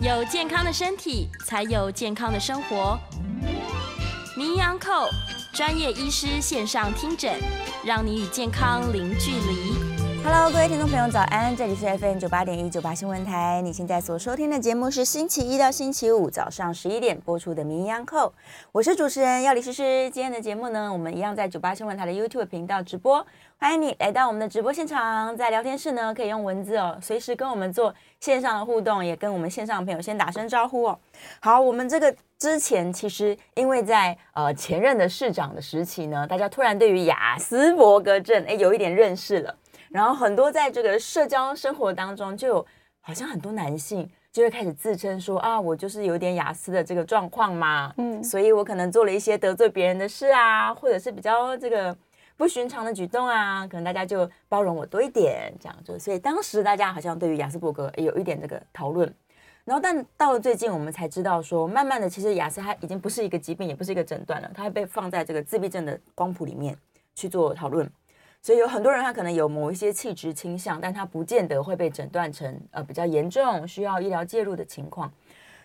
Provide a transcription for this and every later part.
有健康的身体，才有健康的生活。名医堂专业医师线上听诊，让你与健康零距离。Hello，各位听众朋友，早安！这里是 FM 九八点一九八新闻台。你现在所收听的节目是星期一到星期五早上十一点播出的《名医央叩》，我是主持人药理诗诗。今天的节目呢，我们一样在九八新闻台的 YouTube 频道直播，欢迎你来到我们的直播现场。在聊天室呢，可以用文字哦，随时跟我们做线上的互动，也跟我们线上的朋友先打声招呼哦。好，我们这个之前其实因为在呃前任的市长的时期呢，大家突然对于雅斯伯格症哎有一点认识了。然后很多在这个社交生活当中，就有好像很多男性就会开始自称说啊，我就是有点雅思的这个状况嘛，嗯，所以我可能做了一些得罪别人的事啊，或者是比较这个不寻常的举动啊，可能大家就包容我多一点，这样就，所以当时大家好像对于雅斯伯格也有一点这个讨论。然后但到了最近，我们才知道说，慢慢的其实雅斯它已经不是一个疾病，也不是一个诊断了，它被放在这个自闭症的光谱里面去做讨论。所以有很多人，他可能有某一些气质倾向，但他不见得会被诊断成呃比较严重，需要医疗介入的情况。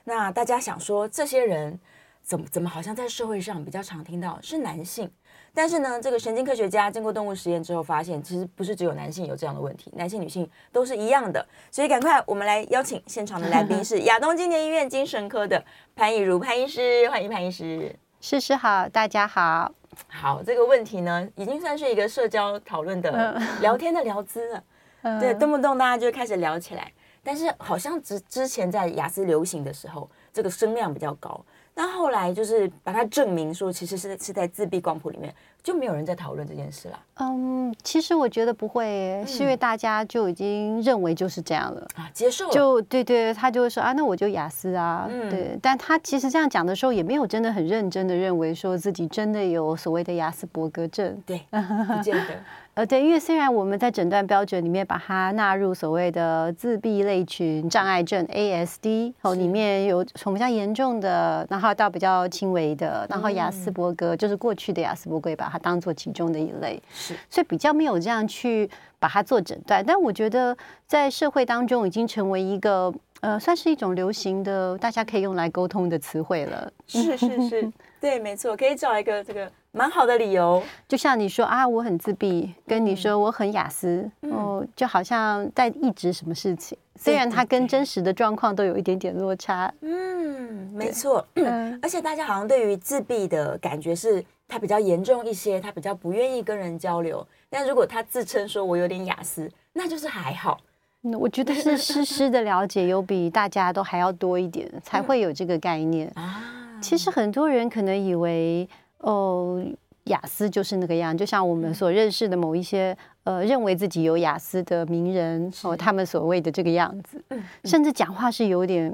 那大家想说，这些人怎么怎么好像在社会上比较常听到是男性？但是呢，这个神经科学家经过动物实验之后发现，其实不是只有男性有这样的问题，男性女性都是一样的。所以赶快我们来邀请现场的来宾是亚东青年医院精神科的潘以如潘医师，欢迎潘医师。诗诗好，大家好。好，这个问题呢，已经算是一个社交讨论的聊天的聊资了。嗯、对，动不动大家就开始聊起来。但是好像之之前在雅思流行的时候，这个声量比较高。但后来就是把它证明说，其实是是在自闭光谱里面，就没有人在讨论这件事了。嗯，其实我觉得不会，是因为大家就已经认为就是这样了啊，接受了。就对对，他就会说啊，那我就雅思啊，嗯、对。但他其实这样讲的时候，也没有真的很认真的认为说自己真的有所谓的雅斯伯格症，对，不见得。呃，对，因为虽然我们在诊断标准里面把它纳入所谓的自闭类群障碍症 （ASD），哦，里面有从比较严重的，然后到比较轻微的，然后雅斯伯格、嗯、就是过去的雅斯伯格，把它当做其中的一类，是，所以比较没有这样去把它做诊断。但我觉得在社会当中已经成为一个呃，算是一种流行的，大家可以用来沟通的词汇了。是是是，对，没错，可以找一个这个。蛮好的理由，就像你说啊，我很自闭，跟你说我很雅思，嗯、哦，就好像在抑制什么事情，嗯、虽然它跟真实的状况都有一点点落差。嗯，没错。嗯，而且大家好像对于自闭的感觉是，他比较严重一些，他比较不愿意跟人交流。但如果他自称说我有点雅思，那就是还好。嗯，我觉得是诗诗的了解有比大家都还要多一点，才会有这个概念 啊。其实很多人可能以为。哦，雅思就是那个样，就像我们所认识的某一些呃，认为自己有雅思的名人哦，他们所谓的这个样子，甚至讲话是有点，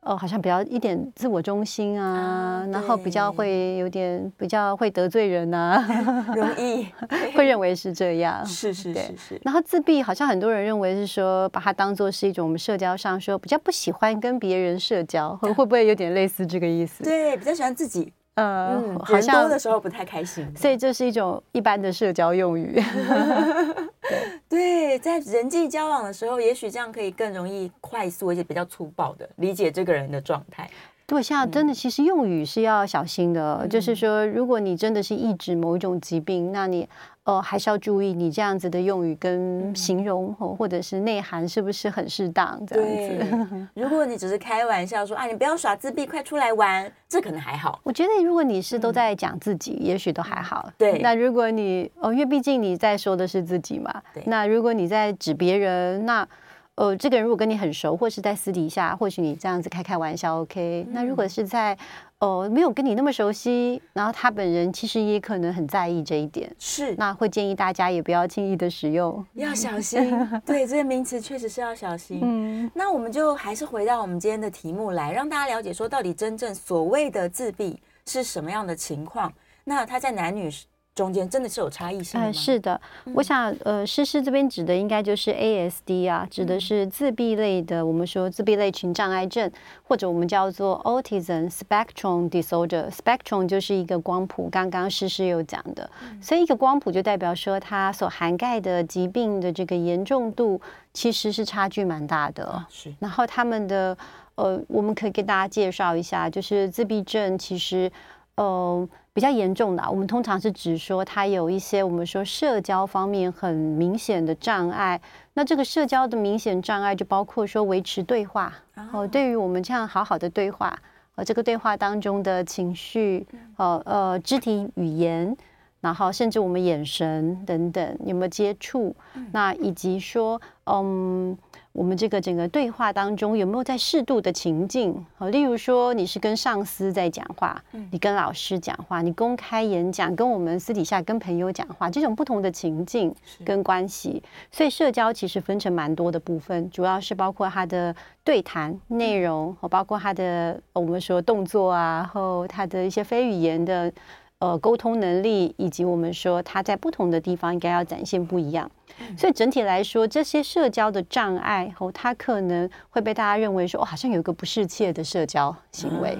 哦，好像比较一点自我中心啊，然后比较会有点比较会得罪人呐，容易。会认为是这样，是是是是。然后自闭好像很多人认为是说，把它当做是一种我们社交上说比较不喜欢跟别人社交，会会不会有点类似这个意思？对，比较喜欢自己。呃，嗯、好像多的时候不太开心，所以这是一种一般的社交用语。对，在人际交往的时候，也许这样可以更容易、快速而且比较粗暴的理解这个人的状态。对，现在真的，其实用语是要小心的。嗯、就是说，如果你真的是抑制某一种疾病，那你。哦，还是要注意你这样子的用语跟形容，或或者是内涵是不是很适当？这样子。如果你只是开玩笑说啊，你不要耍自闭，快出来玩，这可能还好。我觉得如果你是都在讲自己，嗯、也许都还好。对。那如果你哦，因为毕竟你在说的是自己嘛。对。那如果你在指别人，那呃，这个人如果跟你很熟，或是在私底下，或许你这样子开开玩笑，OK。嗯、那如果是在呃，没有跟你那么熟悉，然后他本人其实也可能很在意这一点，是，那会建议大家也不要轻易的使用，要小心。对，这些名词确实是要小心。嗯，那我们就还是回到我们今天的题目来，让大家了解说，到底真正所谓的自闭是什么样的情况？那他在男女中间真的是有差异性的吗？呃，是的，我想，呃，诗诗这边指的应该就是 ASD 啊，指的是自闭类的，我们说自闭类群障碍症，或者我们叫做 Autism Spectrum Disorder。Spectrum 就是一个光谱，刚刚诗诗有讲的，所以一个光谱就代表说它所涵盖的疾病的这个严重度其实是差距蛮大的。是，然后他们的，呃，我们可以给大家介绍一下，就是自闭症其实，呃。比较严重的，我们通常是指说他有一些我们说社交方面很明显的障碍。那这个社交的明显障碍就包括说维持对话哦，对于我们这样好好的对话，呃，这个对话当中的情绪，呃呃，肢体语言，然后甚至我们眼神等等有没有接触，那以及说，嗯。我们这个整个对话当中有没有在适度的情境？好，例如说你是跟上司在讲话，你跟老师讲话，你公开演讲，跟我们私底下跟朋友讲话，这种不同的情境跟关系，所以社交其实分成蛮多的部分，主要是包括他的对谈内容，和包括他的我们说动作啊，然后他的一些非语言的。呃，沟通能力以及我们说他在不同的地方应该要展现不一样，所以整体来说，这些社交的障碍和，他可能会被大家认为说，哦，好像有一个不适切的社交行为。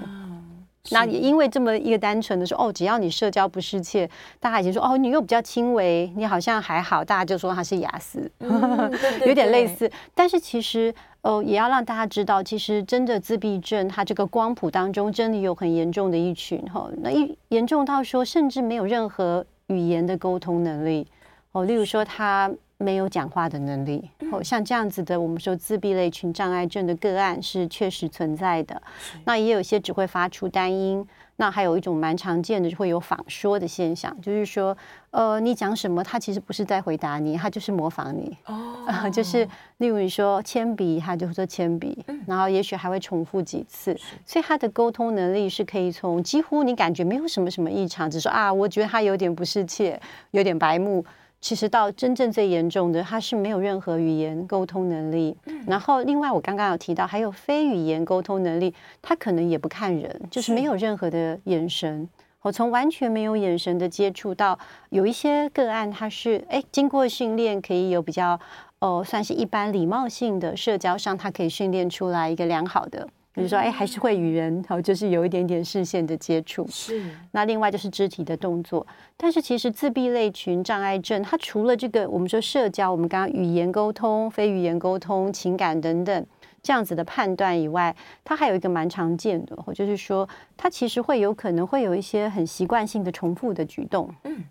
那也因为这么一个单纯的说，哦，只要你社交不失切，大家已经说，哦，你又比较轻微，你好像还好，大家就说他是雅思，嗯、有点类似。但是其实，呃，也要让大家知道，其实真的自闭症，它这个光谱当中真的有很严重的一群哈，那一严重到说，甚至没有任何语言的沟通能力哦，例如说他。没有讲话的能力，哦，像这样子的，我们说自闭类群障碍症的个案是确实存在的。那也有一些只会发出单音，那还有一种蛮常见的，就会有仿说的现象，就是说，呃，你讲什么，他其实不是在回答你，他就是模仿你。哦、呃，就是例如你说铅笔，他就说铅笔，然后也许还会重复几次，所以他的沟通能力是可以从几乎你感觉没有什么什么异常，只说啊，我觉得他有点不适切，有点白目。其实到真正最严重的，他是没有任何语言沟通能力。然后另外我刚刚有提到，还有非语言沟通能力，他可能也不看人，就是没有任何的眼神。我从完全没有眼神的接触到有一些个案，他是哎经过训练可以有比较哦算是一般礼貌性的社交上，他可以训练出来一个良好的。比如说，哎，还是会与人，好，就是有一点点视线的接触。是。那另外就是肢体的动作。但是其实自闭类群障碍症，它除了这个我们说社交，我们刚刚语言沟通、非语言沟通、情感等等这样子的判断以外，它还有一个蛮常见的，或就是说，它其实会有可能会有一些很习惯性的重复的举动。嗯。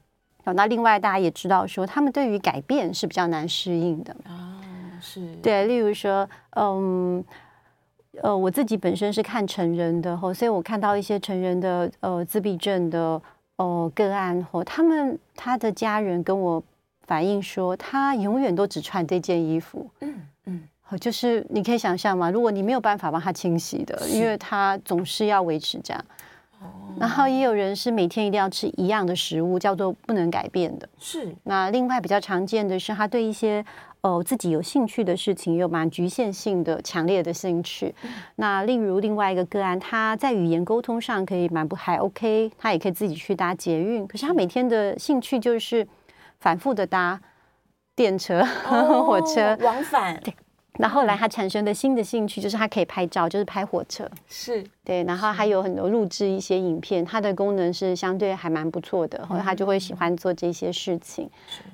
好，那另外大家也知道说，他们对于改变是比较难适应的。哦，是。对，例如说，嗯。呃，我自己本身是看成人的，所以我看到一些成人的呃自闭症的呃个案，或他们他的家人跟我反映说，他永远都只穿这件衣服，嗯嗯，就是你可以想象嘛，如果你没有办法帮他清洗的，因为他总是要维持这样。然后也有人是每天一定要吃一样的食物，叫做不能改变的。是。那另外比较常见的是，他对一些呃自己有兴趣的事情有蛮局限性的强烈的兴趣。嗯、那例如另外一个个案，他在语言沟通上可以蛮不还 OK，他也可以自己去搭捷运，可是他每天的兴趣就是反复的搭电车、哦、火车往返。对。那后来他产生的新的兴趣就是他可以拍照，就是拍火车，是对。然后还有很多录制一些影片，它的功能是相对还蛮不错的，后来他就会喜欢做这些事情，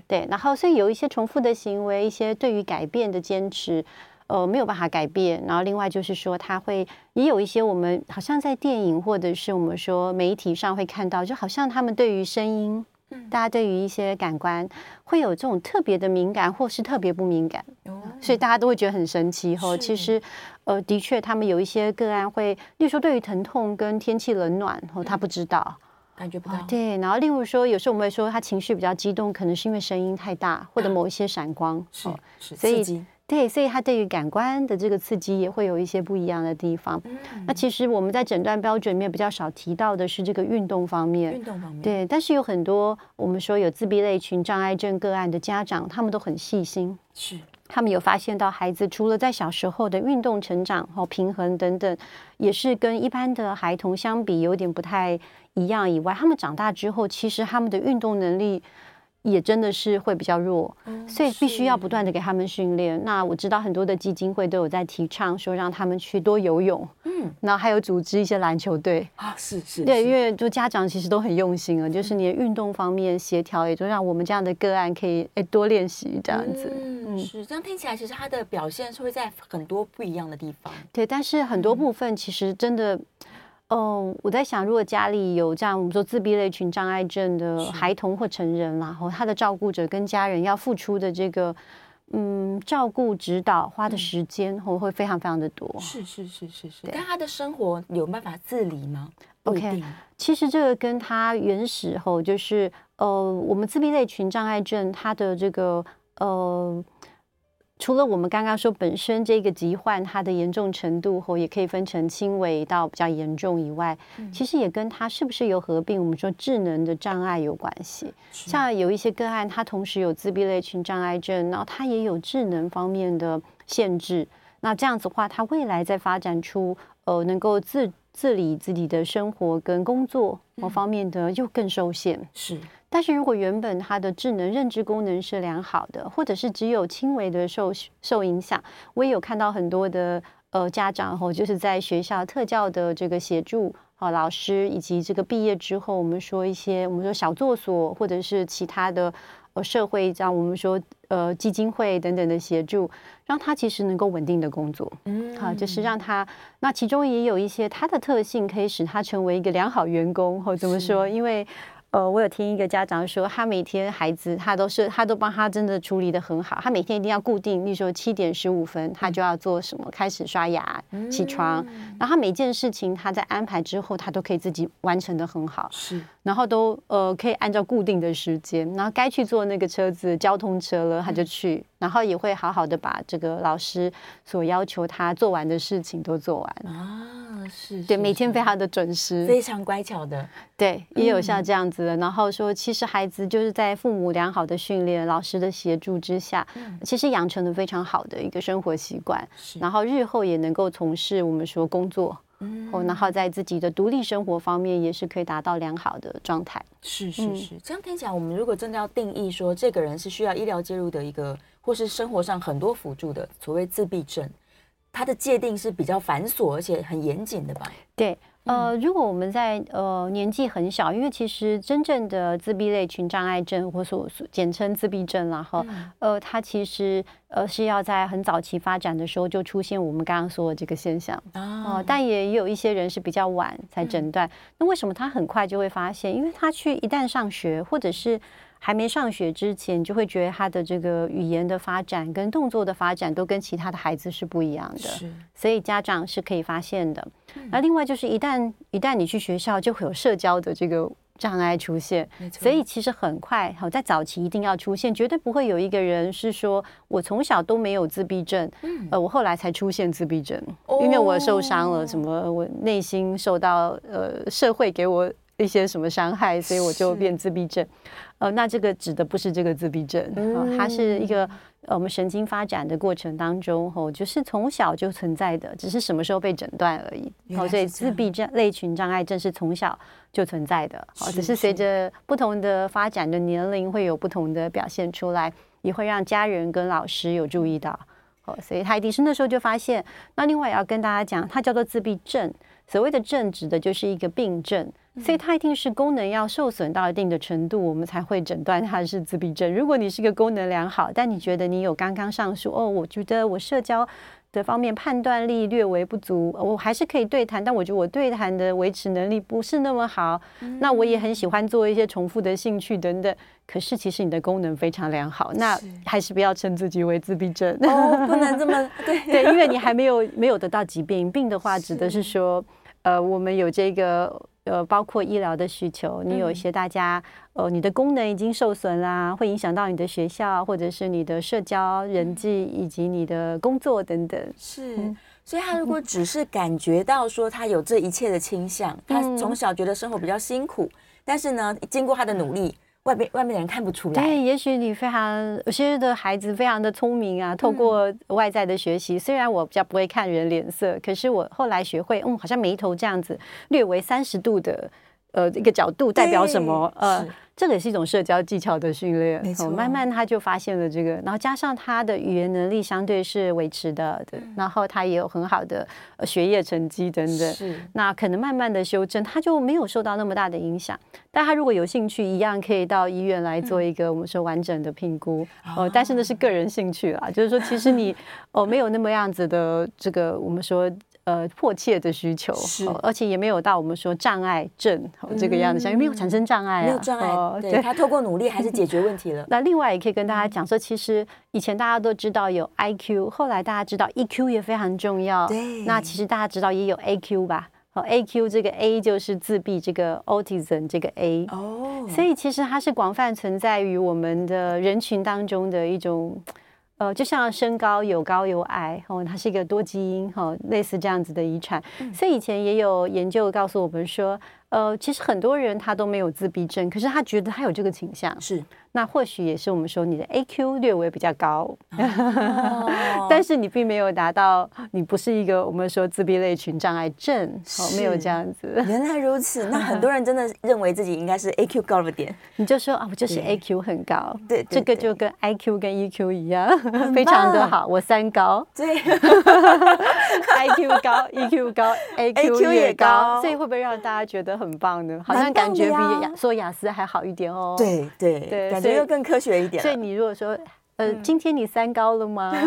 对。然后所以有一些重复的行为，一些对于改变的坚持，呃，没有办法改变。然后另外就是说，他会也有一些我们好像在电影或者是我们说媒体上会看到，就好像他们对于声音。大家对于一些感官会有这种特别的敏感，或是特别不敏感，所以大家都会觉得很神奇。后其实，呃，的确，他们有一些个案会，例如说对于疼痛跟天气冷暖，后他不知道，感觉不到。对，然后例如说，有时候我们会说他情绪比较激动，可能是因为声音太大，或者某一些闪光，是，所以对，所以他对于感官的这个刺激也会有一些不一样的地方。嗯、那其实我们在诊断标准里面比较少提到的是这个运动方面。运动方面，对，但是有很多我们说有自闭类群障碍症个案的家长，他们都很细心。是。他们有发现到孩子除了在小时候的运动成长和平衡等等，也是跟一般的孩童相比有点不太一样以外，他们长大之后其实他们的运动能力。也真的是会比较弱，所以必须要不断的给他们训练。那我知道很多的基金会都有在提倡说让他们去多游泳，嗯，然后还有组织一些篮球队啊，是是，对，因为就家长其实都很用心啊，就是你的运动方面协调，也就让我们这样的个案可以诶多练习这样子。嗯，是这样听起来，其实他的表现是会在很多不一样的地方。对，但是很多部分其实真的。哦，我在想，如果家里有这样我们说自闭类群障碍症的孩童或成人，然后他的照顾者跟家人要付出的这个嗯照顾指导花的时间会会非常非常的多。是是是是是。但他的生活有办法自理吗？OK，其实这个跟他原始后就是呃，我们自闭类群障碍症他的这个呃。除了我们刚刚说本身这个疾患它的严重程度后，也可以分成轻微到比较严重以外，嗯、其实也跟它是不是有合并我们说智能的障碍有关系。像有一些个案，他同时有自闭类群障碍症，然后他也有智能方面的限制。那这样子的话，他未来在发展出呃能够自自理自己的生活跟工作某方面的，又更受限。嗯、是。但是如果原本他的智能认知功能是良好的，或者是只有轻微的受受影响，我也有看到很多的呃家长吼，就是在学校特教的这个协助啊，老师以及这个毕业之后，我们说一些我们说小作所或者是其他的呃社会，像我们说呃基金会等等的协助，让他其实能够稳定的工作，嗯，好，就是让他那其中也有一些他的特性可以使他成为一个良好员工，或怎么说，因为。呃，我有听一个家长说，他每天孩子他都是他都帮他真的处理的很好，他每天一定要固定，例如说七点十五分他就要做什么，开始刷牙、起床，然后他每件事情他在安排之后，他都可以自己完成的很好，是，然后都呃可以按照固定的时间，然后该去坐那个车子交通车了他就去，然后也会好好的把这个老师所要求他做完的事情都做完啊。是，对，每天非常的准时，非常乖巧的，对，也有像这样子的。然后说，其实孩子就是在父母良好的训练、老师的协助之下，其实养成了非常好的一个生活习惯。然后日后也能够从事我们说工作，嗯，然后在自己的独立生活方面也是可以达到良好的状态。是是是，这样听起来，我们如果真的要定义说这个人是需要医疗介入的一个，或是生活上很多辅助的所谓自闭症。它的界定是比较繁琐而且很严谨的吧？对，呃，如果我们在呃年纪很小，因为其实真正的自闭类群障碍症，或所简称自闭症，然后呃，它其实呃是要在很早期发展的时候就出现我们刚刚说的这个现象啊、呃，但也有一些人是比较晚才诊断。那为什么他很快就会发现？因为他去一旦上学，或者是还没上学之前，就会觉得他的这个语言的发展跟动作的发展都跟其他的孩子是不一样的，所以家长是可以发现的。那另外就是一旦一旦你去学校，就会有社交的这个障碍出现，所以其实很快好在早期一定要出现，绝对不会有一个人是说我从小都没有自闭症，呃，我后来才出现自闭症，因为我受伤了，什么我内心受到呃社会给我。一些什么伤害，所以我就变自闭症。呃，那这个指的不是这个自闭症，嗯、它是一个呃我们神经发展的过程当中，吼、哦，就是从小就存在的，只是什么时候被诊断而已。好、哦，所以自闭症类群障碍症是从小就存在的，好、哦，只是随着不同的发展的年龄会有不同的表现出来，也会让家人跟老师有注意到。好、哦，所以他一定是那时候就发现。那另外也要跟大家讲，它叫做自闭症。所谓的症指的就是一个病症。所以它一定是功能要受损到一定的程度，我们才会诊断它是自闭症。如果你是一个功能良好，但你觉得你有刚刚上述哦，我觉得我社交的方面判断力略微不足，我还是可以对谈，但我觉得我对谈的维持能力不是那么好。嗯、那我也很喜欢做一些重复的兴趣等等。可是其实你的功能非常良好，那还是不要称自己为自闭症哦，不能这么对对，因为你还没有没有得到疾病。病的话 指的是说，呃，我们有这个。呃，包括医疗的需求，你有一些大家，嗯、呃，你的功能已经受损啦，会影响到你的学校，或者是你的社交、人际以及你的工作等等。是，嗯、所以他如果只是感觉到说他有这一切的倾向，嗯、他从小觉得生活比较辛苦，但是呢，经过他的努力。外面外面的人看不出来。对，也许你非常有些的孩子非常的聪明啊，透过外在的学习，嗯、虽然我比较不会看人脸色，可是我后来学会，嗯，好像眉头这样子略为三十度的呃一个角度代表什么？呃。这个也是一种社交技巧的训练，没错。慢慢他就发现了这个，然后加上他的语言能力相对是维持的，对。然后他也有很好的学业成绩等等，是。那可能慢慢的修正，他就没有受到那么大的影响。但他如果有兴趣，一样可以到医院来做一个我们说完整的评估哦。但是那是个人兴趣啦，就是说其实你 哦没有那么样子的这个我们说。呃，迫切的需求，是，而且也没有到我们说障碍症这个样子，像没有产生障碍啊，没有障碍，对，他透过努力还是解决问题了。那另外也可以跟大家讲说，其实以前大家都知道有 IQ，后来大家知道 EQ 也非常重要。对，那其实大家知道也有 AQ 吧？好，AQ 这个 A 就是自闭，这个 Autism 这个 A 哦，所以其实它是广泛存在于我们的人群当中的一种。呃，就像身高有高有矮，哦，它是一个多基因，哈、哦，类似这样子的遗传。嗯、所以以前也有研究告诉我们说，呃，其实很多人他都没有自闭症，可是他觉得他有这个倾向。是。那或许也是我们说你的 AQ 略微比较高，哦、但是你并没有达到，你不是一个我们说自闭类群障碍症，哦，没有这样子。原来如此，那很多人真的认为自己应该是 AQ 高了点，你就说啊，我就是 AQ 很高，对，这个就跟 IQ 跟 EQ 一样，非常的好，我三高，对，IQ 高，EQ 高，AQ 也高，所以会不会让大家觉得很棒呢？好像感觉比雅说雅思还好一点哦。对对对。感觉得更科学一点。所以你如果说，呃，今天你三高了吗？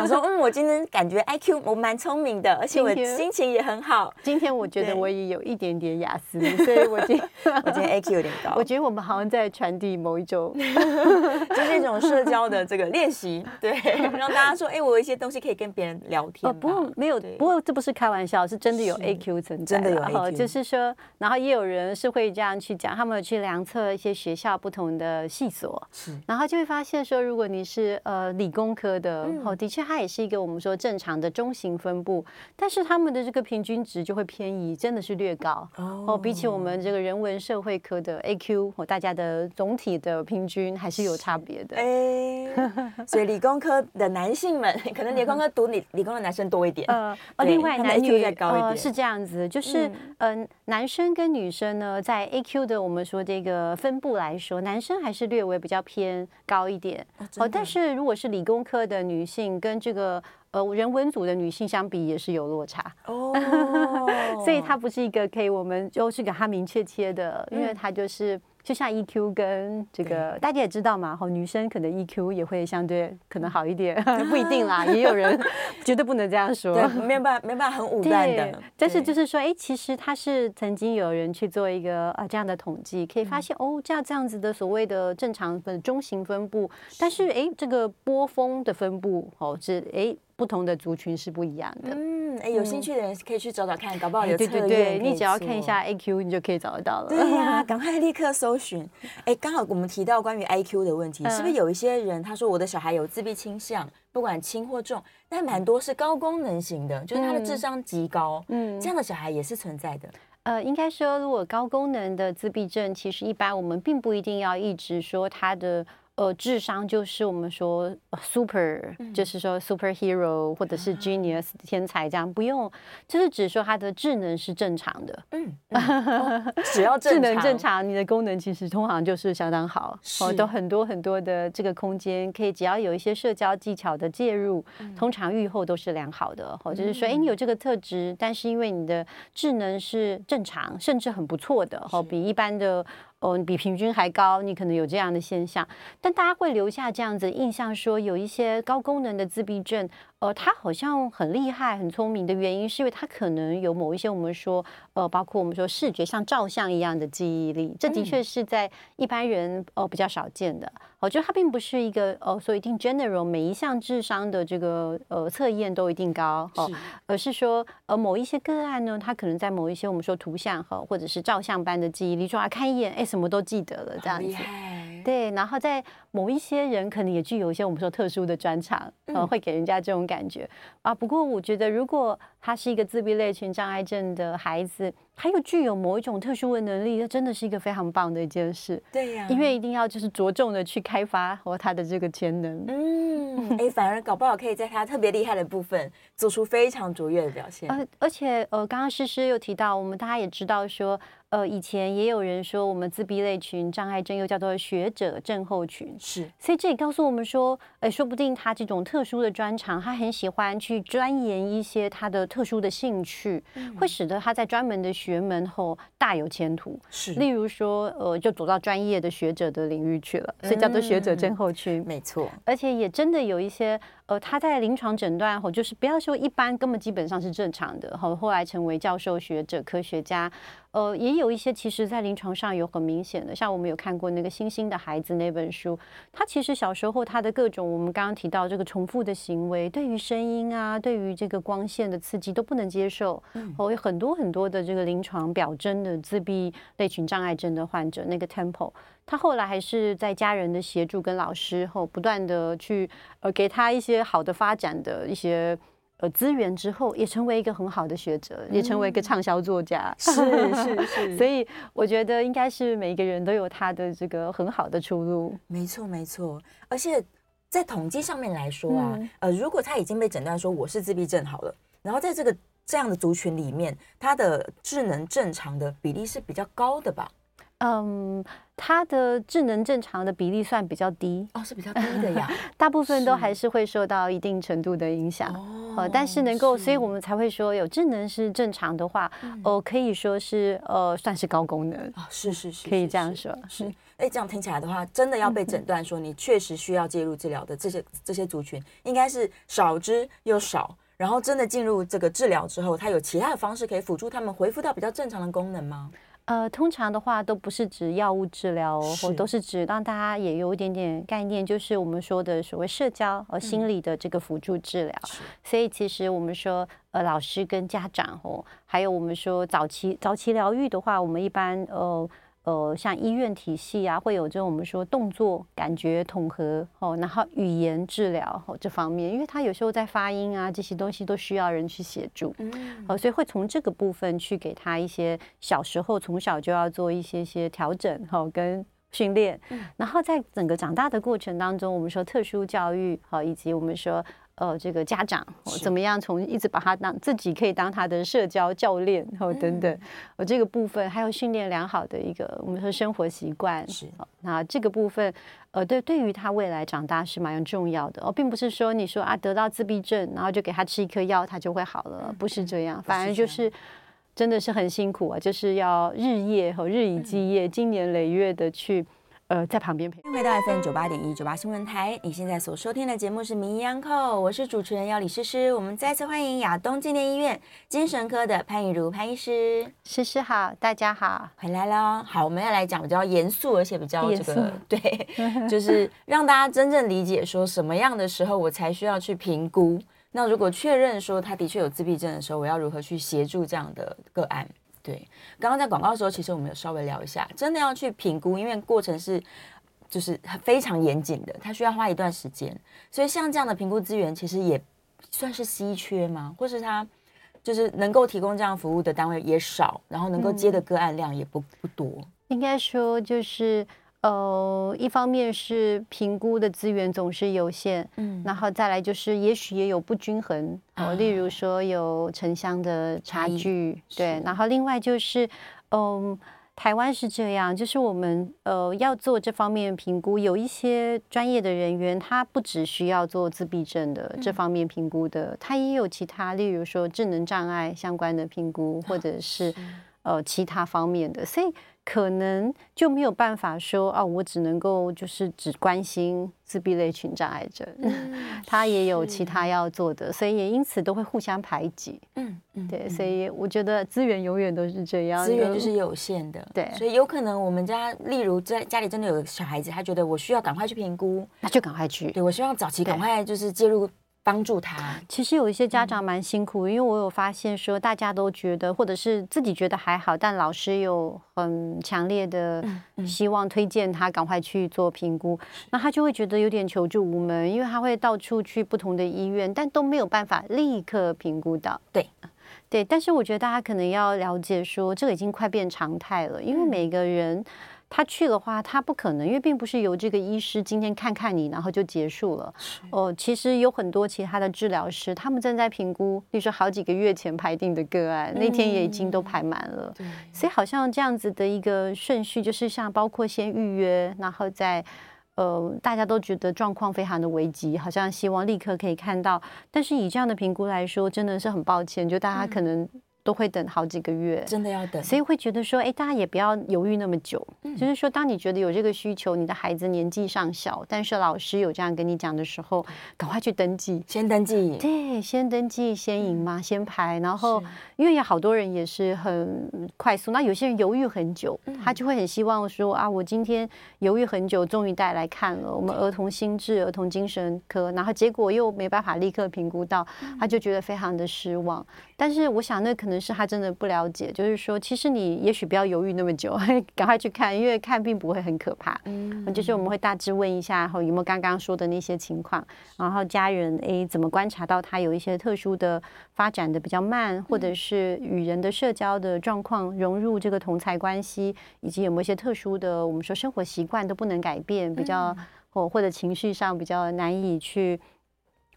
我说，嗯，我今天感觉 IQ 我蛮聪明的，而且我心情也很好。今天我觉得我也有一点点雅思，所以我今我今天 IQ 有点高。我觉得我们好像在传递某一种，就是一种社交的这个练习，对，让大家说，哎，我有一些东西可以跟别人聊天。不过没有，不过这不是开玩笑，是真的有 AQ 存在，真的有 AQ。就是说，然后也有人是会这样去讲，他们有去量测一些学校不同的系所，然后就会发现说，如果你是呃理工科的，哦，的确它也是一个我们说正常的中型分布，但是他们的这个平均值就会偏移，真的是略高哦。比起我们这个人文社会科的 AQ，哦，大家的总体的平均还是有差别的。哎，所以理工科的男性们，可能理工科读理理工的男生多一点。呃，另外男女再高一点，是这样子，就是嗯，男生跟女生呢，在 AQ 的我们说这个分布来说，男生还是略微比较偏高一点。点哦，但是如果是理工科的女性跟这个呃人文组的女性相比，也是有落差哦，所以它不是一个可以我们就是给它明确切的，因为它就是。就像 EQ 跟这个大家也知道嘛，吼，女生可能 EQ 也会相对可能好一点，不一定啦，也有人 绝对不能这样说，对，没办法，没办法很武断的。但是就是说，哎，其实他是曾经有人去做一个啊这样的统计，可以发现、嗯、哦，这样这样子的所谓的正常的中型分布，是但是哎，这个波峰的分布哦是哎。不同的族群是不一样的。嗯，哎，有兴趣的人可以去找找看，搞不好有。对对对，你只要看一下 IQ，你就可以找得到了。对呀，赶快立刻搜寻。哎，刚好我们提到关于 IQ 的问题，是不是有一些人他说我的小孩有自闭倾向，不管轻或重，但蛮多是高功能型的，就是他的智商极高。嗯，这样的小孩也是存在的。呃，应该说，如果高功能的自闭症，其实一般我们并不一定要一直说他的。呃，智商就是我们说 super，就是说 superhero 或者是 genius 天才这样，不用，就是只说他的智能是正常的。嗯，只要智能正常，你的功能其实通常就是相当好。哦，都很多很多的这个空间，可以只要有一些社交技巧的介入，通常愈后都是良好的。哦，就是说，哎，你有这个特质，但是因为你的智能是正常，甚至很不错的，哦，比一般的。哦，比平均还高，你可能有这样的现象，但大家会留下这样子印象，说有一些高功能的自闭症。呃，他好像很厉害、很聪明的原因，是因为他可能有某一些我们说，呃，包括我们说视觉像照相一样的记忆力，这的确是在一般人呃比较少见的。我觉得他并不是一个呃，所以一定 general 每一项智商的这个呃测验都一定高哦，而是说呃某一些个案呢，他可能在某一些我们说图像哈，或者是照相般的记忆力，说啊看一眼哎什么都记得了这样子，对，然后在某一些人可能也具有一些我们说特殊的专长，呃，会给人家这种感觉啊。不过我觉得如果他是一个自闭类群障碍症的孩子，还有具有某一种特殊的能力，这真的是一个非常棒的一件事。对呀、啊，因为一定要就是着重的去开发和他的这个潜能。嗯，哎，反而搞不好可以在他特别厉害的部分做出非常卓越的表现。而而且呃，刚刚诗诗又提到，我们大家也知道说。呃，以前也有人说我们自闭类群障碍症又叫做学者症候群，是，所以这也告诉我们说，哎，说不定他这种特殊的专长，他很喜欢去钻研一些他的特殊的兴趣，嗯、会使得他在专门的学门后大有前途。是，例如说，呃，就走到专业的学者的领域去了，所以叫做学者症候群。嗯、没错，而且也真的有一些。呃，他在临床诊断后，就是不要说一般，根本基本上是正常的。后后来成为教授、学者、科学家，呃，也有一些其实在临床上有很明显的，像我们有看过那个《星星的孩子》那本书，他其实小时候他的各种我们刚刚提到这个重复的行为，对于声音啊，对于这个光线的刺激都不能接受。嗯，有很多很多的这个临床表征的自闭类群障碍症的患者，那个 Temple。他后来还是在家人的协助跟老师后，不断的去呃给他一些好的发展的一些呃资源之后，也成为一个很好的学者，也成为一个畅销作家。是是是，是 所以我觉得应该是每一个人都有他的这个很好的出路。没错没错，而且在统计上面来说啊，嗯、呃，如果他已经被诊断说我是自闭症好了，然后在这个这样的族群里面，他的智能正常的比例是比较高的吧？嗯，它的智能正常的比例算比较低哦，是比较低的呀。大部分都还是会受到一定程度的影响哦、呃，但是能够，所以我们才会说有智能是正常的话，哦、呃，可以说是呃算是高功能啊、哦，是是是，可以这样说。是，哎，这样听起来的话，真的要被诊断说你确实需要介入治疗的这些这些族群，应该是少之又少。然后真的进入这个治疗之后，它有其他的方式可以辅助他们恢复到比较正常的功能吗？呃，通常的话都不是指药物治疗，或都是指让大家也有一点点概念，就是我们说的所谓社交和心理的这个辅助治疗。嗯、所以其实我们说，呃，老师跟家长哦，还有我们说早期早期疗愈的话，我们一般呃。呃，像医院体系啊，会有这种我们说动作感觉统合哦，然后语言治疗哦这方面，因为他有时候在发音啊这些东西都需要人去协助，嗯，哦，所以会从这个部分去给他一些小时候从小就要做一些些调整哈跟训练，然后在整个长大的过程当中，我们说特殊教育好，以及我们说。呃，这个家长怎么样从一直把他当自己可以当他的社交教练，然后等等，呃，这个部分还有训练良好的一个我们说生活习惯，是。那这个部分，呃，对，对于他未来长大是蛮重要的哦，并不是说你说啊得到自闭症，然后就给他吃一颗药，他就会好了，不是这样，反而就是真的是很辛苦啊，就是要日夜和日以继夜、经年累月的去。呃，在旁边陪。回到 FM 九八点一九八新闻台，你现在所收听的节目是《名医央叩》，我是主持人要李诗诗。我们再次欢迎亚东纪念医院精神科的潘彦如潘医师。诗诗好，大家好，回来了。好，我们要来讲比较严肃而且比较这个对，就是让大家真正理解说什么样的时候我才需要去评估。那如果确认说他的确有自闭症的时候，我要如何去协助这样的个案？对，刚刚在广告的时候，其实我们有稍微聊一下，真的要去评估，因为过程是就是非常严谨的，它需要花一段时间。所以像这样的评估资源，其实也算是稀缺吗？或是它就是能够提供这样服务的单位也少，然后能够接的个案量也不不多。应该说就是。呃，一方面是评估的资源总是有限，嗯，然后再来就是也许也有不均衡，哦、呃，例如说有城乡的差距，对，然后另外就是，嗯、呃，台湾是这样，就是我们呃要做这方面评估，有一些专业的人员，他不只需要做自闭症的这方面评估的，嗯、他也有其他，例如说智能障碍相关的评估，或者是。是。呃，其他方面的，所以可能就没有办法说啊，我只能够就是只关心自闭类群障碍症，嗯、他也有其他要做的，所以也因此都会互相排挤。嗯嗯，对，所以我觉得资源永远都是这样，资源就是有限的。对，所以有可能我们家，例如在家里真的有个小孩子，他觉得我需要赶快去评估，那就赶快去。对，我希望早期赶快就是介入。帮助他，其实有一些家长蛮辛苦，因为我有发现说，大家都觉得，或者是自己觉得还好，但老师有很强烈的希望推荐他赶快去做评估，那他就会觉得有点求助无门，因为他会到处去不同的医院，但都没有办法立刻评估到。对，对，但是我觉得大家可能要了解说，这个已经快变常态了，因为每个人。他去的话，他不可能，因为并不是由这个医师今天看看你，然后就结束了。哦，其实有很多其他的治疗师，他们正在评估，比如说好几个月前排定的个案，那天也已经都排满了。对，所以好像这样子的一个顺序，就是像包括先预约，然后再呃，大家都觉得状况非常的危急，好像希望立刻可以看到。但是以这样的评估来说，真的是很抱歉，就大家可能。都会等好几个月，真的要等，所以会觉得说，哎，大家也不要犹豫那么久。嗯，就是说，当你觉得有这个需求，你的孩子年纪尚小，但是老师有这样跟你讲的时候，赶快去登记，先登记，对，先登记，先赢嘛，先排。然后，因为有好多人也是很快速，那有些人犹豫很久，他就会很希望说，啊，我今天犹豫很久，终于带来看了我们儿童心智、儿童精神科，然后结果又没办法立刻评估到，他就觉得非常的失望。但是我想，那可能是他真的不了解，就是说，其实你也许不要犹豫那么久，赶快去看，因为看并不会很可怕。嗯，就是我们会大致问一下，然后有没有刚刚说的那些情况，然后家人诶怎么观察到他有一些特殊的发展的比较慢，或者是与人的社交的状况融入这个同才关系，以及有没有一些特殊的我们说生活习惯都不能改变，比较或或者情绪上比较难以去。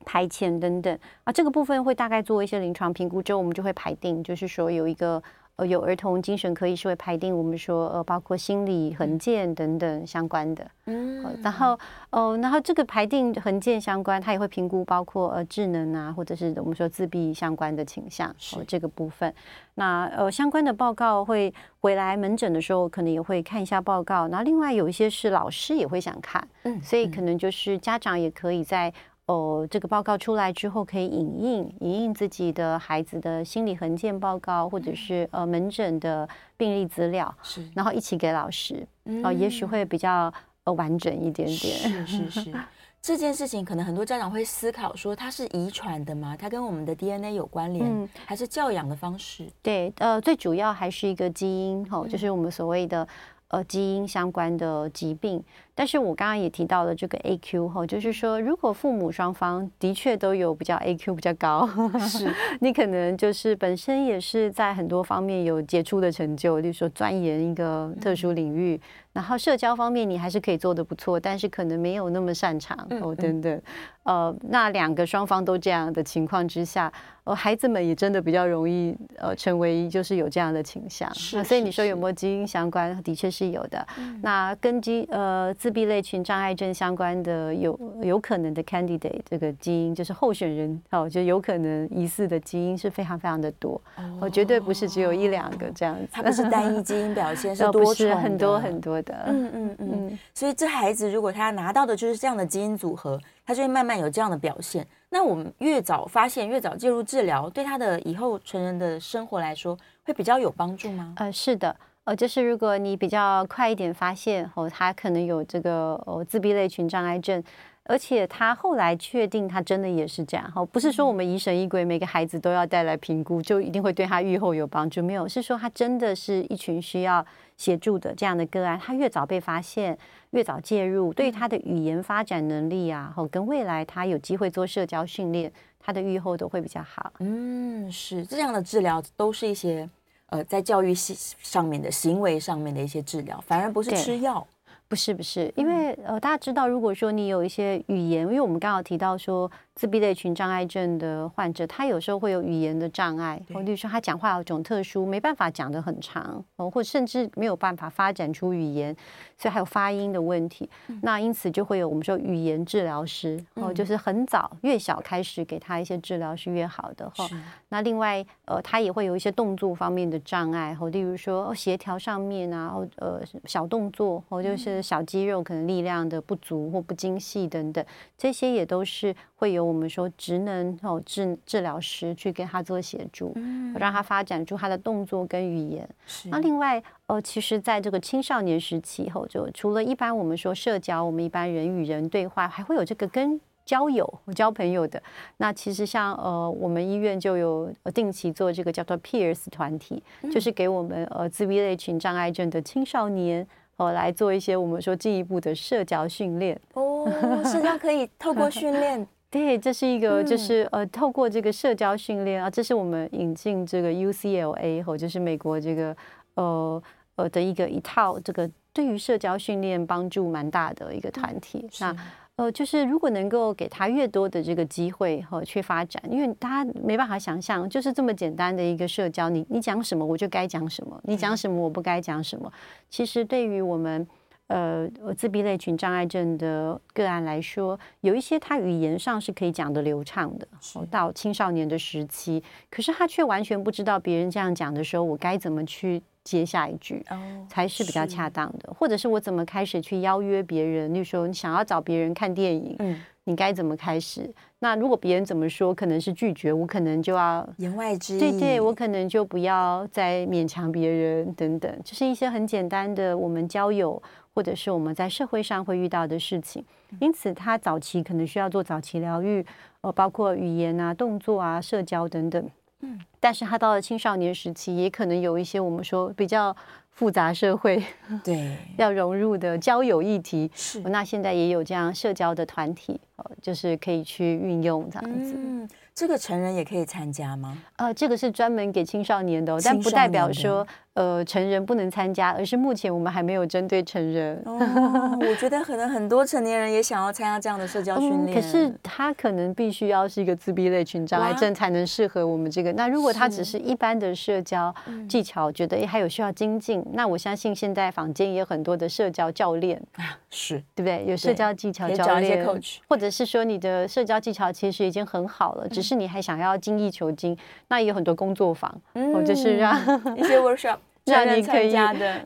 排遣等等。啊，这个部分会大概做一些临床评估之后，我们就会排定，就是说有一个呃有儿童精神科医师会排定，我们说呃包括心理横健等等相关的，嗯，然后呃然后这个排定横健相关，他也会评估包括呃智能啊，或者是我们说自闭相关的倾向哦这个部分，那呃相关的报告会回来门诊的时候，可能也会看一下报告，然后另外有一些是老师也会想看，嗯，所以可能就是家长也可以在。哦，这个报告出来之后，可以影印影印自己的孩子的心理横件报告，或者是呃门诊的病历资料，是，然后一起给老师，哦、嗯呃，也许会比较呃完整一点点。是是 是，这件事情可能很多家长会思考说，它是遗传的吗？它跟我们的 DNA 有关联，嗯、还是教养的方式？对，呃，最主要还是一个基因，吼、哦，就是我们所谓的呃基因相关的疾病。但是我刚刚也提到了这个 A Q 哈，就是说，如果父母双方的确都有比较 A Q 比较高，是。你可能就是本身也是在很多方面有杰出的成就，例如说钻研一个特殊领域，嗯、然后社交方面你还是可以做得不错，但是可能没有那么擅长哦等等，呃，那两个双方都这样的情况之下，呃，孩子们也真的比较容易呃成为就是有这样的倾向，是，所以你说有没有基因相关，的确是有的。嗯、那根基呃。自闭类群障碍症相关的有有可能的 candidate 这个基因就是候选人哦，就有可能疑似的基因是非常非常的多，哦，绝对不是只有一两个这样子，它不是单一基因表现，是多是，很多很多的，嗯嗯嗯。所以这孩子如果他拿到的就是这样的基因组合，他就会慢慢有这样的表现。那我们越早发现，越早介入治疗，对他的以后成人的生活来说，会比较有帮助吗？呃，是的。呃，就是如果你比较快一点发现哦，他可能有这个哦自闭类群障碍症，而且他后来确定他真的也是这样哦，不是说我们疑神疑鬼，每个孩子都要带来评估，就一定会对他愈后有帮助，没有，是说他真的是一群需要协助的这样的个案，他越早被发现，越早介入，对他的语言发展能力啊，哦，跟未来他有机会做社交训练，他的愈后都会比较好。嗯，是这样的治疗都是一些。呃，在教育系上面的行为上面的一些治疗，反而不是吃药。不是不是，因为呃，大家知道，如果说你有一些语言，因为我们刚好提到说，自闭类群障碍症的患者，他有时候会有语言的障碍，或者说他讲话有种特殊，没办法讲得很长，哦，或甚至没有办法发展出语言，所以还有发音的问题。那因此就会有我们说语言治疗师，哦，就是很早越小开始给他一些治疗是越好的哈。那另外呃，他也会有一些动作方面的障碍，或例如说协调上面啊，哦呃小动作，或就是。小肌肉可能力量的不足或不精细等等，这些也都是会由我们说职能哦治治疗师去跟他做协助，嗯让他发展出他的动作跟语言。那另外呃，其实在这个青少年时期后，就除了一般我们说社交，我们一般人与人对话，还会有这个跟交友、交朋友的。那其实像呃，我们医院就有定期做这个叫做 Peers 团体，就是给我们呃自闭类群障碍症的青少年。哦，来做一些我们说进一步的社交训练哦，社交可以透过训练，对，这是一个就是、嗯、呃，透过这个社交训练啊，这是我们引进这个 UCLA 和就是美国这个呃呃的一个一套这个对于社交训练帮助蛮大的一个团体，嗯、那。呃，就是如果能够给他越多的这个机会和去发展，因为大家没办法想象，就是这么简单的一个社交，你你讲什么我就该讲什么，你讲什么我不该讲什么。其实对于我们呃自闭类群障碍症的个案来说，有一些他语言上是可以讲得流畅的，到青少年的时期，可是他却完全不知道别人这样讲的时候，我该怎么去。接下一句才是比较恰当的，或者是我怎么开始去邀约别人？例如说，你想要找别人看电影，嗯，你该怎么开始？那如果别人怎么说，可能是拒绝，我可能就要言外之意。对对，我可能就不要再勉强别人等等，就是一些很简单的我们交友或者是我们在社会上会遇到的事情。因此，他早期可能需要做早期疗愈，呃，包括语言啊、动作啊、社交等等。嗯，但是他到了青少年时期，也可能有一些我们说比较复杂社会，对，要融入的交友议题。是，那现在也有这样社交的团体，就是可以去运用这样子。嗯，这个成人也可以参加吗？呃，这个是专门给青少年的哦，但不代表说。呃，成人不能参加，而是目前我们还没有针对成人。哦，我觉得可能很多成年人也想要参加这样的社交训练。嗯，可是他可能必须要是一个自闭类群障碍症才能适合我们这个。那如果他只是一般的社交技巧，觉得哎还有需要精进，那我相信现在坊间也有很多的社交教练啊，是对不对？有社交技巧教练，或者是说你的社交技巧其实已经很好了，只是你还想要精益求精，那也有很多工作坊，或者是让一些 workshop。让你可以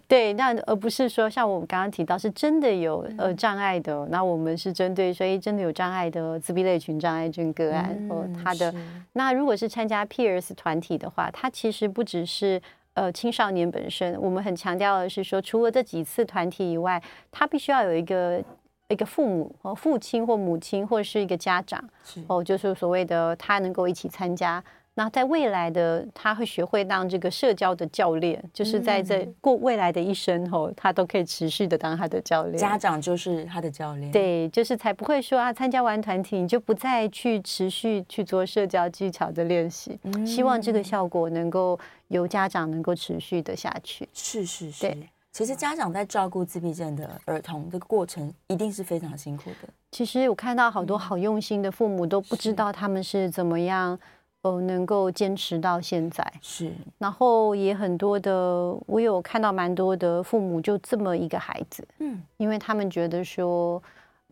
对，那而不是说像我们刚刚提到是真的有呃障碍的，那我们是针对所以真的有障碍的自闭类群障碍症个案和他的。那如果是参加 Peers 团体的话，他其实不只是呃青少年本身，我们很强调的是说，除了这几次团体以外，他必须要有一个一个父母和父亲或母亲或者是一个家长哦，就是所谓的他能够一起参加。那在未来的他会学会当这个社交的教练，就是在这过未来的一生后，他都可以持续的当他的教练。家长就是他的教练，对，就是才不会说啊，参加完团体你就不再去持续去做社交技巧的练习。嗯，希望这个效果能够由家长能够持续的下去。是是是，对，其实家长在照顾自闭症的儿童的过程一定是非常辛苦的。其实我看到好多好用心的父母都不知道他们是怎么样。哦，能够坚持到现在。是，然后也很多的，我有看到蛮多的父母就这么一个孩子，嗯，因为他们觉得说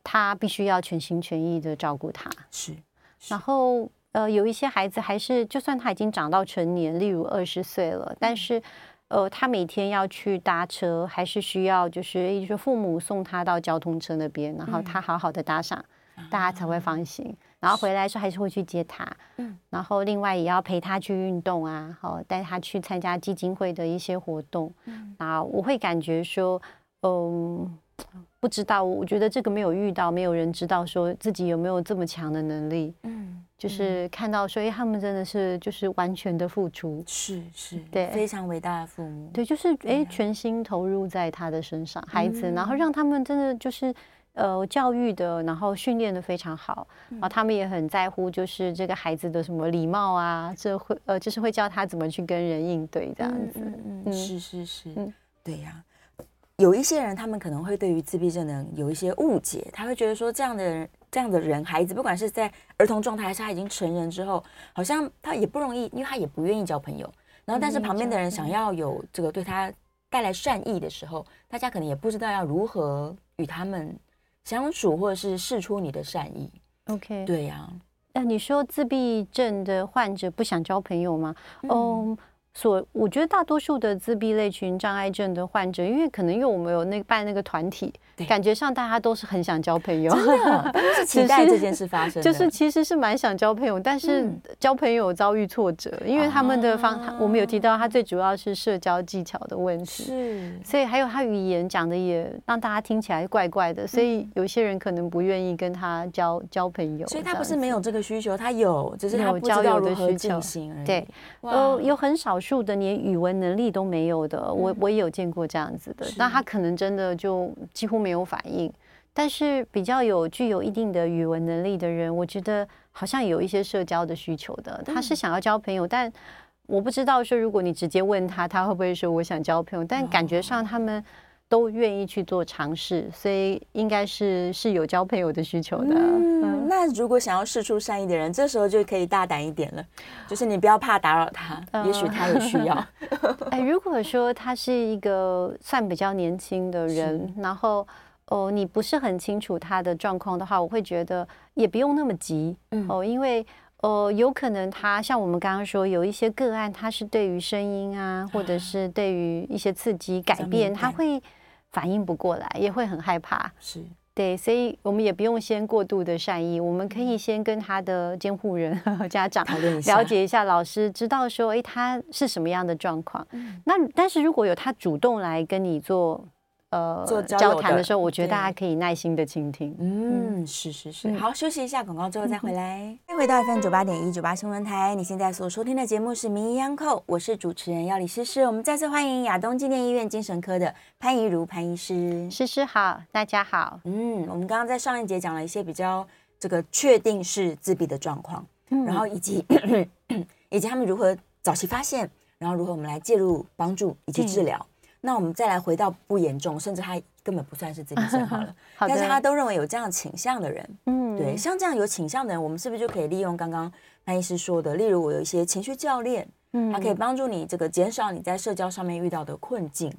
他必须要全心全意的照顾他，是，是。然后呃，有一些孩子还是就算他已经长到成年，例如二十岁了，但是呃，他每天要去搭车，还是需要就是一说父母送他到交通车那边，然后他好好的搭上，嗯、大家才会放心。然后回来的时候还是会去接他，嗯，然后另外也要陪他去运动啊，好带他去参加基金会的一些活动，嗯，啊，我会感觉说，嗯，不知道，我觉得这个没有遇到，没有人知道说自己有没有这么强的能力，嗯，就是看到说，哎，他们真的是就是完全的付出，是是，对，非常伟大的父母，对，就是哎，全心投入在他的身上，孩子，然后让他们真的就是。呃，教育的，然后训练的非常好，然后他们也很在乎，就是这个孩子的什么礼貌啊，这会呃，就是会教他怎么去跟人应对这样子。嗯，嗯，是是是，嗯，对呀。有一些人，他们可能会对于自闭症的人有一些误解，他会觉得说这样的人，这样的人，孩子，不管是在儿童状态还是他已经成人之后，好像他也不容易，因为他也不愿意交朋友。然后，但是旁边的人想要有这个对他带来善意的时候，大家可能也不知道要如何与他们相处，或者是试出你的善意。OK，对呀、啊。那你说自闭症的患者不想交朋友吗？哦、嗯。Um, 所我觉得大多数的自闭类群障碍症的患者，因为可能因为我们有那个办那个团体，感觉上大家都是很想交朋友，真的 是期待这件事发生。就是其实是蛮想交朋友，但是交朋友遭遇挫折，嗯、因为他们的方，啊、我们有提到他最主要是社交技巧的问题，是，所以还有他语言讲的也让大家听起来怪怪的，所以有些人可能不愿意跟他交交朋友。所以他不是没有这个需求，他有，只是他不知道如何进行而已。对，呃，有很少数的连语文能力都没有的，我我也有见过这样子的。那他可能真的就几乎没有反应，但是比较有具有一定的语文能力的人，我觉得好像有一些社交的需求的。他是想要交朋友，但我不知道说如果你直接问他，他会不会说我想交朋友？但感觉上他们。都愿意去做尝试，所以应该是是有交朋友的需求的。嗯，嗯，那如果想要试出善意的人，这时候就可以大胆一点了，就是你不要怕打扰他，呃、也许他有需要。哎，如果说他是一个算比较年轻的人，然后哦，你不是很清楚他的状况的话，我会觉得也不用那么急。嗯、哦，因为呃，有可能他像我们刚刚说，有一些个案，他是对于声音啊，或者是对于一些刺激改变，他会。反应不过来，也会很害怕。是对，所以我们也不用先过度的善意，我们可以先跟他的监护人 和家长了解一下，老师知道说，哎，他是什么样的状况。嗯、那但是如果有他主动来跟你做。呃，做交谈的时候，我觉得大家可以耐心的倾听。嗯，是是是。好，休息一下广告之后再回来。欢迎回到 FM 九八点一九八新闻台，你现在所收听的节目是《名医央叩》，我是主持人要李诗诗。我们再次欢迎亚东纪念医院精神科的潘怡如潘医师。诗诗好，大家好。嗯，我们刚刚在上一节讲了一些比较这个确定是自闭的状况，嗯、然后以及 以及他们如何早期发现，然后如何我们来介入帮助以及治疗。嗯那我们再来回到不严重，甚至他根本不算是自闭症好了，好但是他都认为有这样倾向的人，嗯，对，像这样有倾向的人，我们是不是就可以利用刚刚潘医师说的，例如我有一些情绪教练，嗯，他可以帮助你这个减少你在社交上面遇到的困境，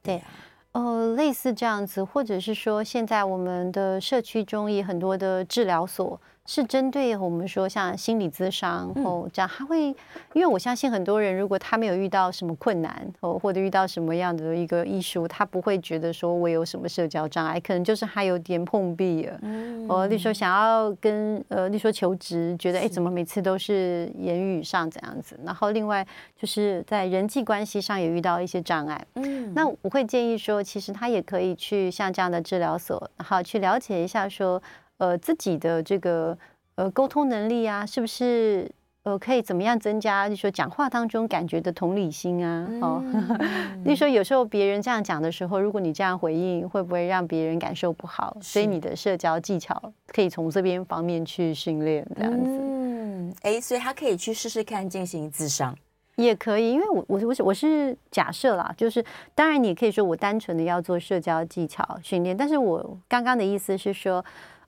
对，呃，类似这样子，或者是说现在我们的社区中也很多的治疗所。是针对我们说像心理咨商哦，这样他会，因为我相信很多人如果他没有遇到什么困难哦，或者遇到什么样的一个艺术，他不会觉得说我有什么社交障碍，可能就是他有点碰壁了。哦，例如说想要跟呃，例如说求职，觉得哎，怎么每次都是言语上这样子，然后另外就是在人际关系上也遇到一些障碍。嗯，那我会建议说，其实他也可以去像这样的治疗所，然后去了解一下说。呃，自己的这个呃沟通能力啊，是不是呃可以怎么样增加？就说讲话当中感觉的同理心啊，哦，就说有时候别人这样讲的时候，如果你这样回应，会不会让别人感受不好？所以你的社交技巧可以从这边方面去训练，这样子。嗯，哎，所以他可以去试试看进行自商，也可以，因为我我我是我是假设啦，就是当然你也可以说我单纯的要做社交技巧训练，但是我刚刚的意思是说。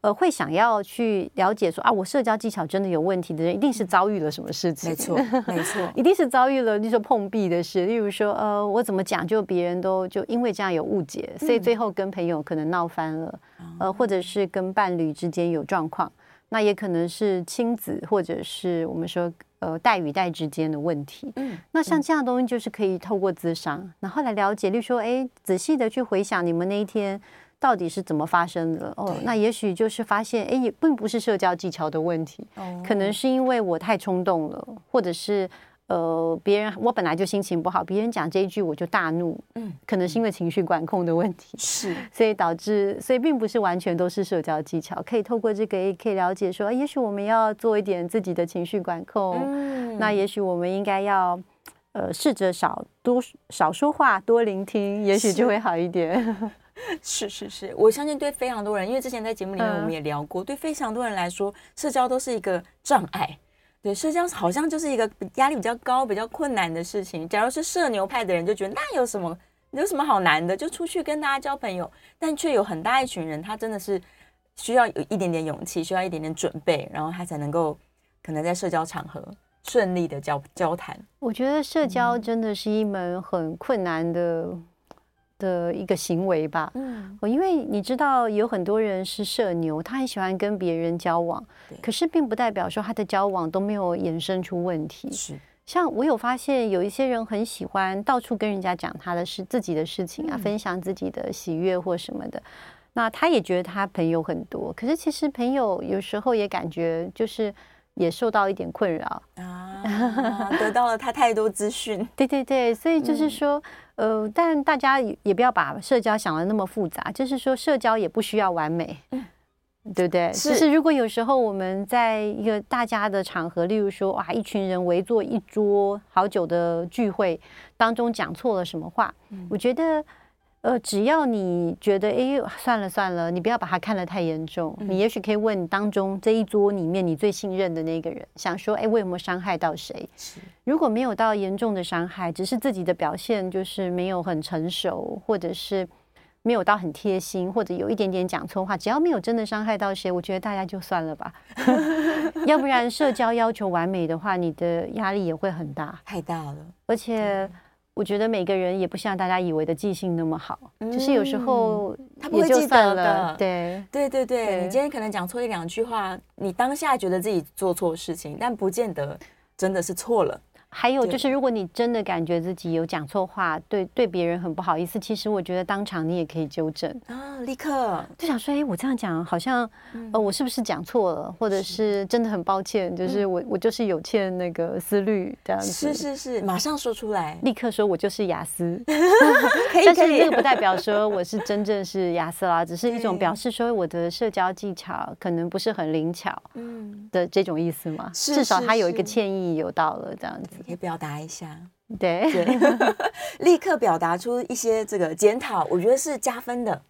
呃，会想要去了解说啊，我社交技巧真的有问题的人，一定是遭遇了什么事情？没错，没错，一定是遭遇了，你说碰壁的事。例如说，呃，我怎么讲，就别人都就因为这样有误解，所以最后跟朋友可能闹翻了，嗯、呃，或者是跟伴侣之间有状况，那也可能是亲子或者是我们说呃代与代之间的问题。嗯，那像这样的东西就是可以透过咨商，然后来了解，例如说，哎，仔细的去回想你们那一天。到底是怎么发生的？哦，那也许就是发现，哎，也并不是社交技巧的问题，可能是因为我太冲动了，或者是呃，别人我本来就心情不好，别人讲这一句我就大怒，嗯，可能是因为情绪管控的问题，是，所以导致，所以并不是完全都是社交技巧，可以透过这个也可以了解说，也许我们要做一点自己的情绪管控，嗯，那也许我们应该要呃试着少多少说话，多聆听，也许就会好一点。是是是，我相信对非常多人，因为之前在节目里面我们也聊过，嗯、对非常多人来说，社交都是一个障碍。对，社交好像就是一个压力比较高、比较困难的事情。假如是社牛派的人，就觉得那有什么，有什么好难的？就出去跟大家交朋友，但却有很大一群人，他真的是需要有一点点勇气，需要一点点准备，然后他才能够可能在社交场合顺利的交交谈。我觉得社交真的是一门很困难的。的一个行为吧，嗯，因为你知道有很多人是社牛，他很喜欢跟别人交往，可是并不代表说他的交往都没有衍生出问题。是，像我有发现有一些人很喜欢到处跟人家讲他的事、自己的事情啊，分享自己的喜悦或什么的，那他也觉得他朋友很多，可是其实朋友有时候也感觉就是。也受到一点困扰啊，得到了他太多资讯。对对对，所以就是说，嗯、呃，但大家也不要把社交想的那么复杂，就是说，社交也不需要完美，嗯、对不对？是。就是如果有时候我们在一个大家的场合，例如说，哇，一群人围坐一桌好久的聚会当中讲错了什么话，嗯、我觉得。呃，只要你觉得哎，算了算了，你不要把它看得太严重。嗯、你也许可以问当中这一桌里面你最信任的那个人，想说，哎，我有没有伤害到谁？如果没有到严重的伤害，只是自己的表现就是没有很成熟，或者是没有到很贴心，或者有一点点讲错话，只要没有真的伤害到谁，我觉得大家就算了吧。要不然社交要求完美的话，你的压力也会很大，太大了，而且。我觉得每个人也不像大家以为的记性那么好，嗯、就是有时候他不会记得的。对对对对，对你今天可能讲错一两句话，你当下觉得自己做错事情，但不见得真的是错了。还有就是，如果你真的感觉自己有讲错话，对对别人很不好意思，其实我觉得当场你也可以纠正啊，立刻。就想说，哎，我这样讲好像，呃，我是不是讲错了，或者是真的很抱歉，就是我我就是有欠那个思虑这样子，是是是，马上说出来，立刻说我就是雅思，可以，但是这个不代表说我是真正是雅思啦，只是一种表示说我的社交技巧可能不是很灵巧，嗯的这种意思嘛，至少他有一个歉意有到了这样子。可以表达一下，对，对 立刻表达出一些这个检讨，我觉得是加分的。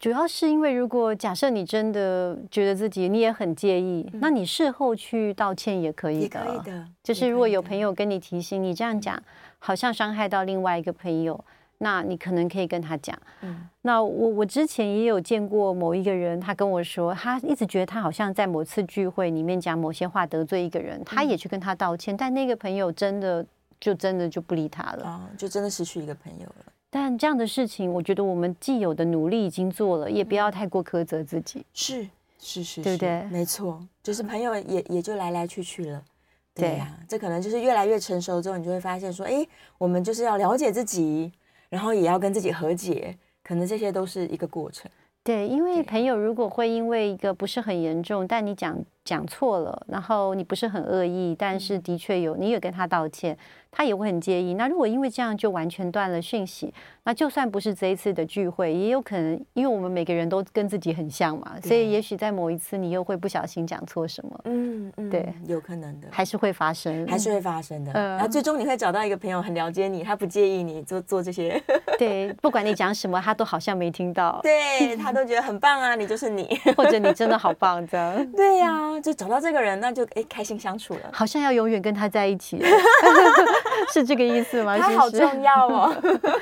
主要是因为，如果假设你真的觉得自己你也很介意，嗯、那你事后去道歉也可以的。可以的，就是如果有朋友跟你提醒你这样讲，好像伤害到另外一个朋友。那你可能可以跟他讲，嗯，那我我之前也有见过某一个人，他跟我说，他一直觉得他好像在某次聚会里面讲某些话得罪一个人，他也去跟他道歉，但那个朋友真的就真的就不理他了，啊，就真的失去一个朋友了。但这样的事情，我觉得我们既有的努力已经做了，也不要太过苛责自己。是是是，对不对？没错，就是朋友也也就来来去去了。对呀，这可能就是越来越成熟之后，你就会发现说，哎，我们就是要了解自己。然后也要跟自己和解，可能这些都是一个过程。对，因为朋友如果会因为一个不是很严重，但你讲讲错了，然后你不是很恶意，但是的确有，你也跟他道歉。他也会很介意。那如果因为这样就完全断了讯息，那就算不是这一次的聚会，也有可能，因为我们每个人都跟自己很像嘛，所以也许在某一次你又会不小心讲错什么。嗯嗯，对，有可能的，还是会发生，还是会发生的。嗯，然后最终你会找到一个朋友很了解你，他不介意你做做这些。对，不管你讲什么，他都好像没听到。对，他都觉得很棒啊，你就是你，或者你真的好棒这样。对呀，就找到这个人，那就哎开心相处了，好像要永远跟他在一起。是这个意思吗？他好重要哦，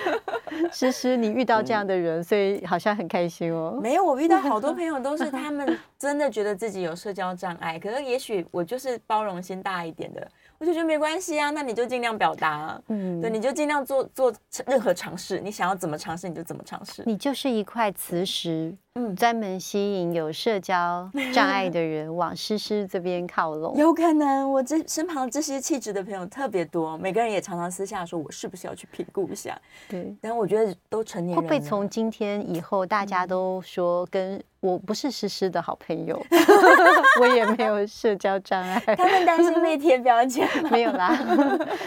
诗诗，你遇到这样的人，嗯、所以好像很开心哦。没有，我遇到好多朋友都是他们真的觉得自己有社交障碍，可是也许我就是包容心大一点的。我就觉得没关系啊，那你就尽量表达啊，嗯，对，你就尽量做做任何尝试，你想要怎么尝试你就怎么尝试。你就是一块磁石，嗯，专门吸引有社交 障碍的人往诗诗这边靠拢。有可能，我这身旁这些气质的朋友特别多，每个人也常常私下说，我是不是要去评估一下？对，但我觉得都成年人，会不会从今天以后大家都说跟。我不是诗诗的好朋友，我也没有社交障碍。他们担心被贴标签 吗？没有啦，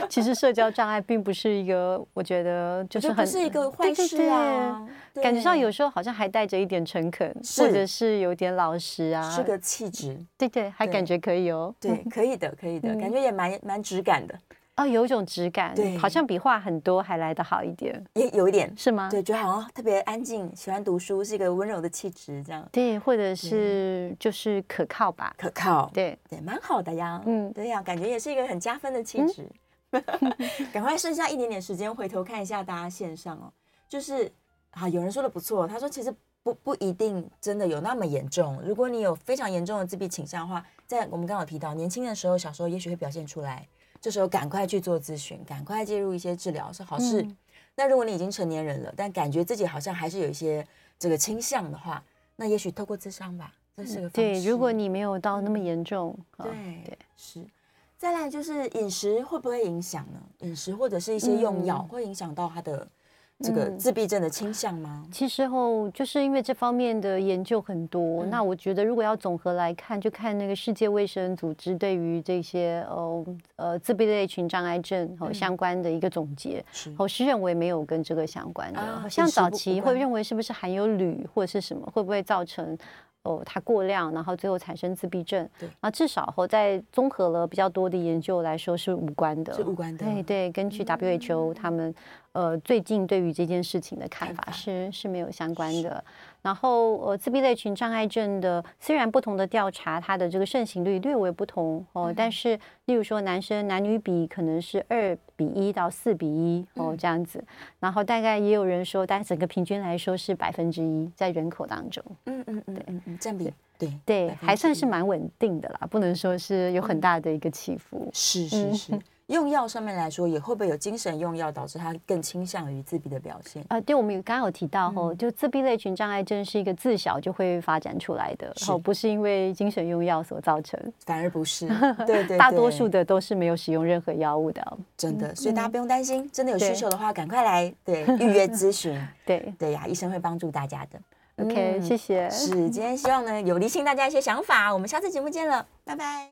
其实社交障碍并不是一个，我觉得就是很是一个坏事啊。感觉上有时候好像还带着一点诚恳，或者是有点老实啊，是个气质。对对，还感觉可以哦。对，可以的，可以的，感觉也蛮蛮质感的。哦，有一种质感，对，好像比话很多还来得好一点，也有一点，是吗？对，就好像特别安静，喜欢读书，是一个温柔的气质，这样。对，或者是就是可靠吧，可靠，对对，蛮好的呀。嗯，对呀，感觉也是一个很加分的气质。赶快剩下一点点时间，回头看一下大家线上哦。就是啊，有人说的不错，他说其实不不一定真的有那么严重。如果你有非常严重的自闭倾向的话，在我们刚好提到，年轻的时候、小时候也许会表现出来，这时候赶快去做咨询，赶快介入一些治疗是好事。嗯、那如果你已经成年人了，但感觉自己好像还是有一些这个倾向的话，那也许透过智商吧，这是个方式。对，如果你没有到那么严重，对对是。再来就是饮食会不会影响呢？饮食或者是一些用药会影响到他的这个自闭症的倾向吗？嗯、其实后就是因为这方面的研究很多，嗯、那我觉得如果要总和来看，就看那个世界卫生组织对于这些呃呃自闭类群障碍症和相关的一个总结，我是认为没有跟这个相关的。啊、像早期会认为是不是含有铝或者是什么，会不会造成？哦，它过量，然后最后产生自闭症。对，啊，至少后在综合了比较多的研究来说是无关的。是无关的。对对，根据 WHO 他们。呃，最近对于这件事情的看法是是没有相关的。然后，呃，自闭类群障碍症的虽然不同的调查，它的这个盛行率略微不同哦，但是例如说男生男女比可能是二比一到四比一哦这样子。然后大概也有人说，但整个平均来说是百分之一在人口当中。嗯嗯嗯嗯嗯，占比对对，还算是蛮稳定的啦，不能说是有很大的一个起伏。是是是。用药上面来说，也会不会有精神用药导致他更倾向于自闭的表现？啊、呃，对，我们刚刚有提到吼，嗯、就自闭类群障碍症是一个自小就会发展出来的，哦不是因为精神用药所造成，反而不是，对对，对，大多数的都是没有使用任何药物的，真的，所以大家不用担心，嗯、真的有需求的话，赶快来对预约咨询，对。对呀，医生会帮助大家的。OK，谢谢。是，今天希望呢有理清大家一些想法，我们下次节目见了，拜拜。